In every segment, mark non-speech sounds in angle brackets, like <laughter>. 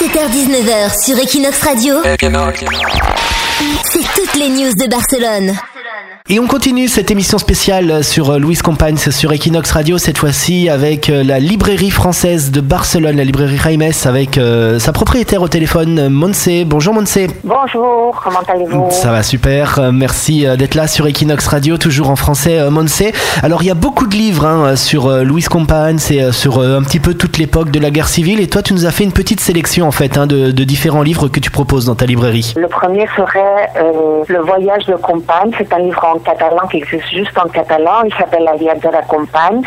17h-19h sur Equinox Radio. C'est toutes les news de Barcelone. Et on continue cette émission spéciale sur Louise Compagne sur Equinox Radio, cette fois-ci avec euh, la librairie française de Barcelone, la librairie Raimes, avec euh, sa propriétaire au téléphone, Monse. Bonjour Monse. Bonjour, comment allez-vous? Ça va super, euh, merci d'être là sur Equinox Radio, toujours en français, Monse. Alors il y a beaucoup de livres hein, sur Louise Compagne, c'est sur un petit peu toute l'époque de la guerre civile, et toi tu nous as fait une petite sélection en fait hein, de, de, différents livres que tu proposes dans ta librairie. Le premier serait Le voyage de Compagne, c'est un livre en catalan qui existe juste en catalan. Il s'appelle La Via de la Compagne,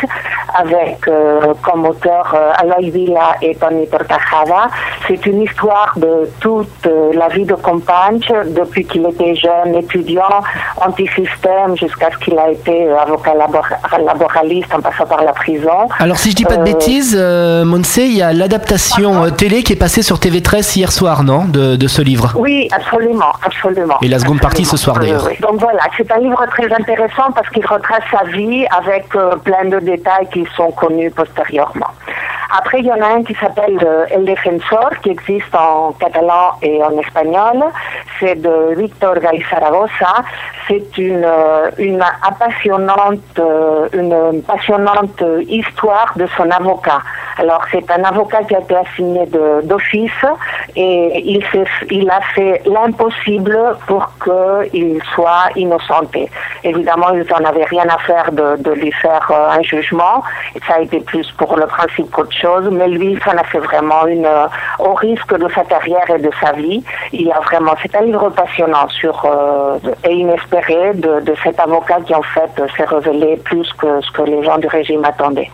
avec euh, comme auteur euh, Aloy Villa et Tony Tortajada. C'est une histoire de toute euh, la vie de Compagne, depuis qu'il était jeune étudiant, anti-système, jusqu'à ce qu'il a été avocat laboraliste en passant par la prison. Alors si je dis pas de bêtises, Monse, il y a l'adaptation télé qui est passée sur TV13 hier soir, non de, de, ce livre? Oui, absolument, absolument. Et la seconde partie ce soir d'ailleurs. Donc voilà, c'est un livre très intéressant parce qu'il retrace sa vie avec euh, plein de détails qui sont connus postérieurement. Après, il y en a un qui s'appelle euh, El Defensor, qui existe en catalan et en espagnol. C'est de Victor Gai Zaragoza. C'est une, euh, une apassionnante, une passionnante histoire de son avocat. Alors, c'est un avocat qui a été assigné d'office et il, il a fait l'impossible pour qu'il soit innocenté. Évidemment, ils n'en avaient rien à faire de, de lui faire euh, un jugement. Ça a été plus pour le principe qu'autre Mais lui, ça en a fait vraiment une, euh, au risque de sa carrière et de sa vie. Il a vraiment, c'est un livre passionnant sur, euh, et inespéré de, cet avocat qui en fait s'est révélé plus que ce que les gens du régime attendaient.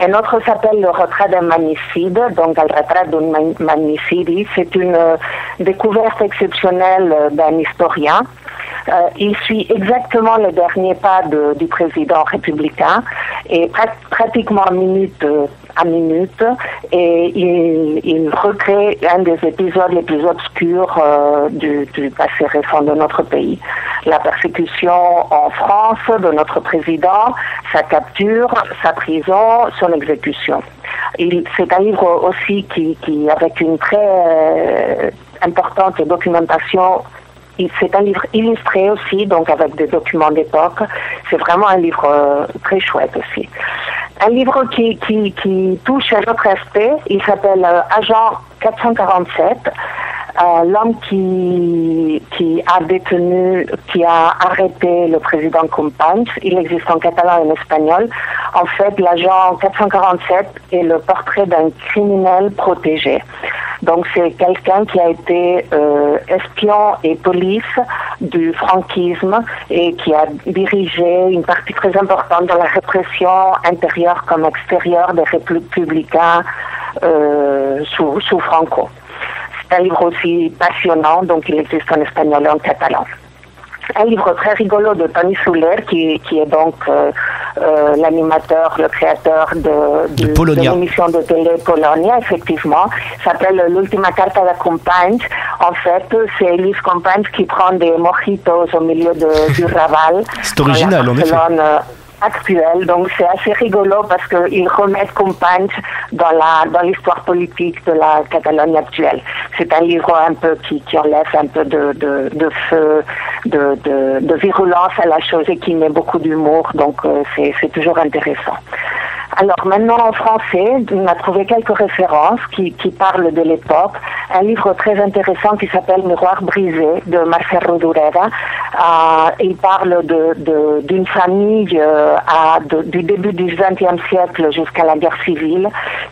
Un autre s'appelle Le retrait d'un magnicide, donc le retrait d'un magnicide. C'est une découverte exceptionnelle d'un historien euh, il suit exactement le dernier pas du président républicain et pratiquement minute euh, à minute et il, recrée un des épisodes les plus obscurs euh, du, passé récent de notre pays. La persécution en France de notre président, sa capture, sa prison, son exécution. C'est un livre aussi qui, qui avec une très importante documentation c'est un livre illustré aussi, donc avec des documents d'époque. C'est vraiment un livre euh, très chouette aussi. Un livre qui, touche à notre aspect, il s'appelle euh, Agent 447. Euh, l'homme qui, qui a détenu, qui a arrêté le président Companys, il existe en catalan et en espagnol. En fait, l'agent 447 est le portrait d'un criminel protégé. Donc c'est quelqu'un qui a été euh, espion et police du franquisme et qui a dirigé une partie très importante de la répression intérieure comme extérieure des républicains euh, sous, Franco. C'est un livre aussi passionnant, donc il existe en espagnol et en catalan un livre très rigolo de Tony Souler, qui, qui est donc euh, euh, l'animateur, le créateur de, de, de l'émission de télé Polonia, effectivement, s'appelle L'Ultima Carta de Compagne. En fait, c'est Elise Compagne qui prend des mojitos au milieu de, du <laughs> Raval. C'est original, en effet actuel. Donc c'est assez rigolo parce qu'ils remettent Compagne dans la dans l'histoire politique de la Catalogne actuelle. C'est un livre un peu qui, qui enlève un peu de, de, de feu, de, de, de, virulence à la chose et qui met beaucoup d'humour. Donc euh, c'est toujours intéressant. Alors maintenant en français, on a trouvé quelques références qui, parlent de l'époque. Un livre très intéressant qui s'appelle Miroir brisé de Marcelo Durera. Euh, il parle d'une famille euh, à, du début du XXe siècle jusqu'à la guerre civile.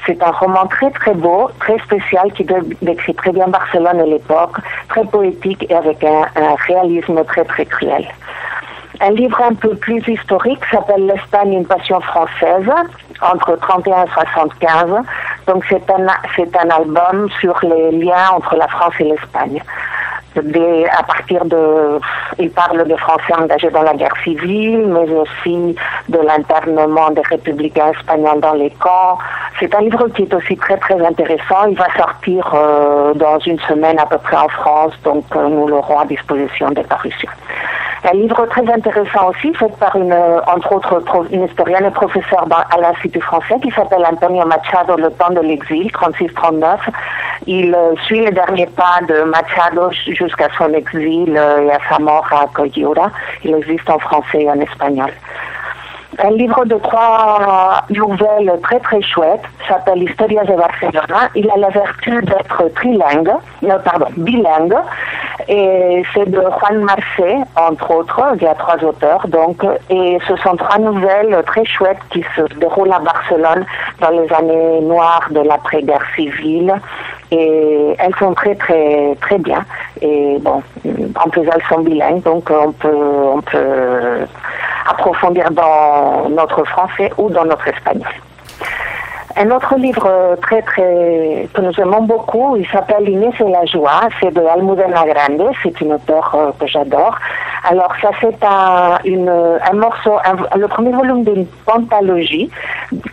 C'est un roman très très beau, très spécial qui décrit très bien Barcelone et l'époque, très poétique et avec un, un réalisme très très cruel. Un livre un peu plus historique s'appelle L'Espagne, une passion française, entre 31 et 75. Donc c'est un, c'est un album sur les liens entre la France et l'Espagne. à partir de, il parle de Français engagés dans la guerre civile, mais aussi de l'internement des républicains espagnols dans les camps. C'est un livre qui est aussi très très intéressant. Il va sortir euh, dans une semaine à peu près en France, donc euh, nous l'aurons à disposition des parutions. Un livre très intéressant aussi, fait par une, entre autres, une historienne et professeure à l'Institut français qui s'appelle Antonio Machado, Le temps de l'exil, 36-39. Il euh, suit les derniers pas de Machado jusqu'à son exil et à sa mort à Coyura. Il existe en français et en espagnol. Un livre de trois nouvelles très très chouettes s'appelle Historias de Barcelona. Il a la vertu d'être trilingue, non, pardon, bilingue. Et c'est de Juan Marcé, entre autres. Il y a trois auteurs, donc. Et ce sont trois nouvelles très chouettes qui se déroulent à Barcelone dans les années noires de l'après-guerre civile. Et elles sont très très très bien. Et bon, en plus elles sont bilingues, donc on peut on peut approfondir dans notre français ou dans notre espagnol. Un autre livre très très que nous aimons beaucoup, il s'appelle Inés et la joie, c'est de Almudena Grande, c'est une auteure euh, que j'adore. Alors ça c'est un, un morceau, le premier volume d'une pentalogie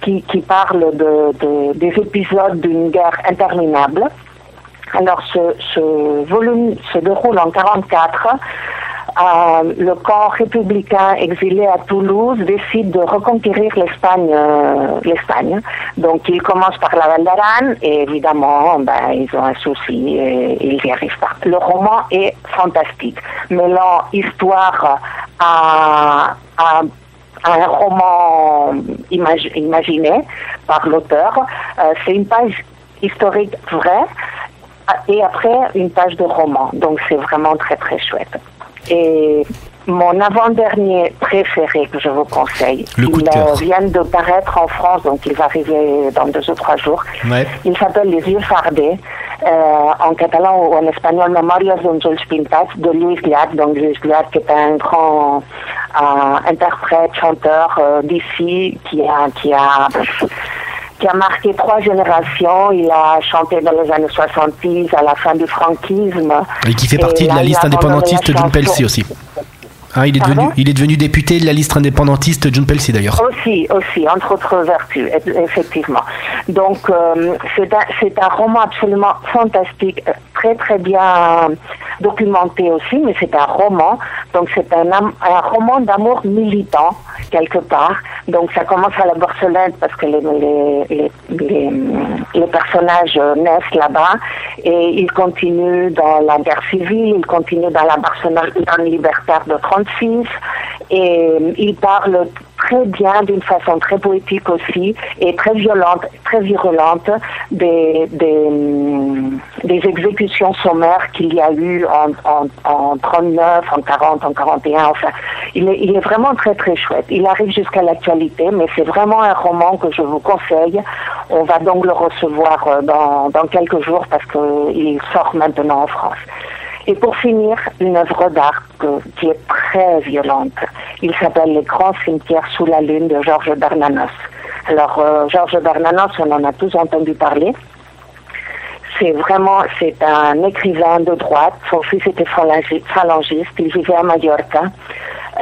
qui, qui parle de, de, des épisodes d'une guerre interminable. Alors ce, ce volume se déroule en 44 euh, le camp républicain exilé à Toulouse décide de reconquérir l'Espagne. Euh, l'Espagne. Donc ils commencent par la Val d'Aran et évidemment ben, ils ont un souci et ils n'y arrivent pas. Le roman est fantastique, mêlant histoire à, un roman imaginé par l'auteur. Euh, c'est une page historique vraie et après une page de roman. Donc c'est vraiment très très chouette. Et mon avant-dernier préféré que je vous conseille, Le coup de il euh, vient de paraître en France, donc il va arriver dans deux ou trois jours. Ouais. Il s'appelle Les yeux fardés, euh, en catalan ou en espagnol, Memorias d'un pintats de Louis Llach. Donc Louis Llach qui est un grand euh, interprète, chanteur d'ici, qui a, qui a qui a marqué trois générations. Il a chanté dans les années 70, à la fin du franquisme. Et qui fait partie Et de la liste indépendantiste la chanson. Pelsi aussi. Hein, il, est Pardon? devenu, il est devenu député de la liste indépendantiste John Pelsi d'ailleurs. Aussi, aussi, entre autres vertus, eff- effectivement. Donc, euh, c'est un, roman absolument fantastique, très très bien documenté aussi, mais c'est un roman. Donc, c'est un, un roman d'amour militant, quelque part. Donc, ça commence à la Barcelone parce que les, les, les, les, personnages naissent là-bas et ils continuent dans la guerre civile, ils continuent dans la Barcelone libertaire de 36 et euh, ils parlent très bien, d'une façon très poétique aussi, et très violente, très virulente, des, des, des exécutions sommaires qu'il y a eu en, en, en 39, en 40, en 41, enfin. Il est, il est vraiment très très chouette. Il arrive jusqu'à l'actualité, mais c'est vraiment un roman que je vous conseille. On va donc le recevoir euh, dans, dans quelques jours parce qu'il sort maintenant en France. Et pour finir, une œuvre d'art qui est très violente. Il s'appelle Les grands cimetières sous la lune de Georges Bernanos. Alors, euh, Georges Bernanos, on en a tous entendu parler. C'est vraiment, c'est un écrivain de droite. Son fils était phalangi- phalangiste. Il vivait à Mallorca.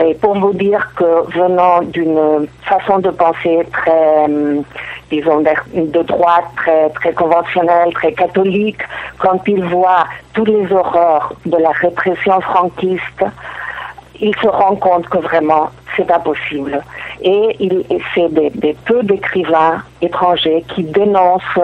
Et pour vous dire que venant d'une façon de penser très, hum, disons, de, de droite, très, très conventionnelle, très catholique, quand il voit toutes les horreurs de la répression franquiste, il se rend compte que vraiment c'est impossible. Et il c'est des peu d'écrivains étrangers qui dénoncent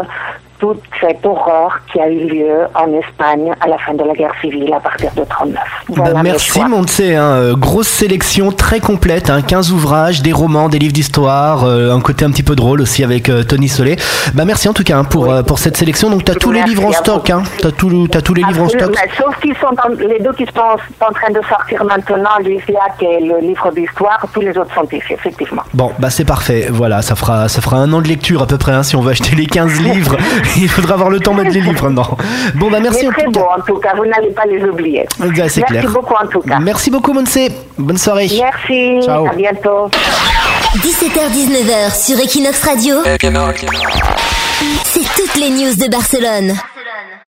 toute cette horreur qui a eu lieu en Espagne à la fin de la guerre civile à partir de 39. Bah, Voilà merci. Montse, hein, euh, grosse sélection très complète, hein, 15 ouvrages, des romans, des livres d'histoire, euh, un côté un petit peu drôle aussi avec euh, Tony Solé. Bah merci en tout cas hein, pour, euh, pour cette sélection. Donc tu as tous les livres en stock, hein. tu as, tous les livres en stock. Sauf qu'ils sont en- les deux qui sont en train de sortir maintenant, l'Isiac et le livre d'histoire, tous les autres sont ici, effectivement. Bon, bah c'est parfait. Voilà, ça fera ça fera un an de lecture à peu près hein, si on veut acheter les 15 <laughs> livres. <laughs> Il faudra avoir le temps de mettre les livres dedans. Bon bah merci en très tout beau cas. en tout cas, vous n'allez pas les oublier. Ouais, c'est Merci clair. beaucoup en tout cas. Merci beaucoup Monse. Bonne soirée. Merci, Ciao. à bientôt. 17h-19h sur Equinox Radio, c'est toutes les news de Barcelone.